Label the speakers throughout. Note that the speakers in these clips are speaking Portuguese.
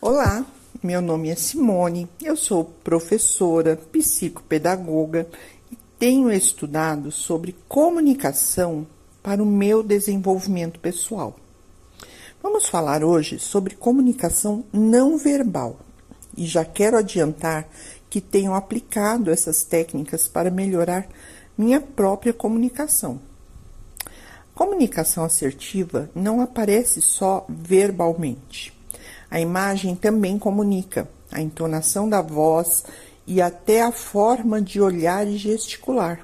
Speaker 1: Olá, meu nome é Simone, eu sou professora, psicopedagoga e tenho estudado sobre comunicação para o meu desenvolvimento pessoal. Vamos falar hoje sobre comunicação não verbal e já quero adiantar que tenho aplicado essas técnicas para melhorar minha própria comunicação. Comunicação assertiva não aparece só verbalmente. A imagem também comunica, a entonação da voz e até a forma de olhar e gesticular.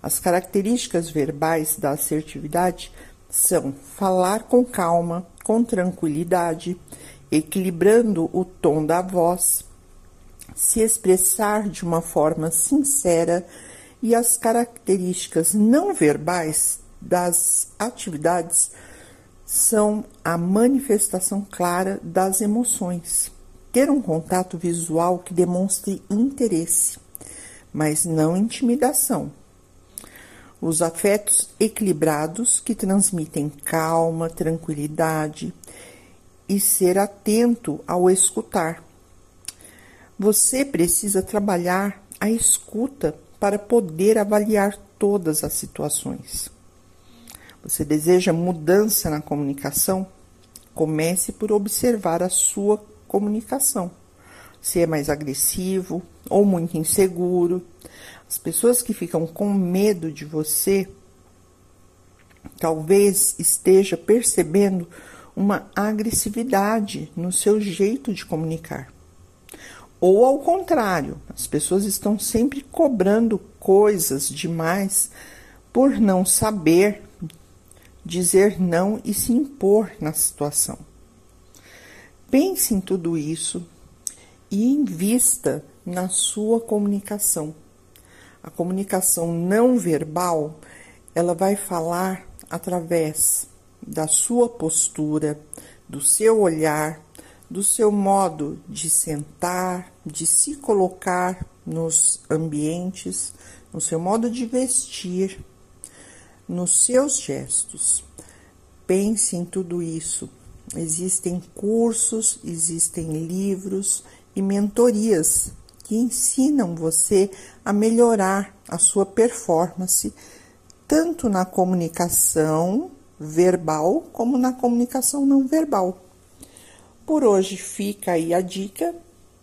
Speaker 1: As características verbais da assertividade são falar com calma, com tranquilidade, equilibrando o tom da voz, se expressar de uma forma sincera e as características não verbais das atividades são a manifestação clara das emoções. Ter um contato visual que demonstre interesse, mas não intimidação. Os afetos equilibrados que transmitem calma, tranquilidade e ser atento ao escutar. Você precisa trabalhar a escuta para poder avaliar todas as situações. Você deseja mudança na comunicação? Comece por observar a sua comunicação. Se é mais agressivo ou muito inseguro. As pessoas que ficam com medo de você talvez esteja percebendo uma agressividade no seu jeito de comunicar. Ou ao contrário, as pessoas estão sempre cobrando coisas demais por não saber dizer não e se impor na situação. Pense em tudo isso e invista na sua comunicação. A comunicação não verbal, ela vai falar através da sua postura, do seu olhar, do seu modo de sentar, de se colocar nos ambientes, no seu modo de vestir, nos seus gestos. Pense em tudo isso. Existem cursos, existem livros e mentorias que ensinam você a melhorar a sua performance, tanto na comunicação verbal como na comunicação não verbal. Por hoje fica aí a dica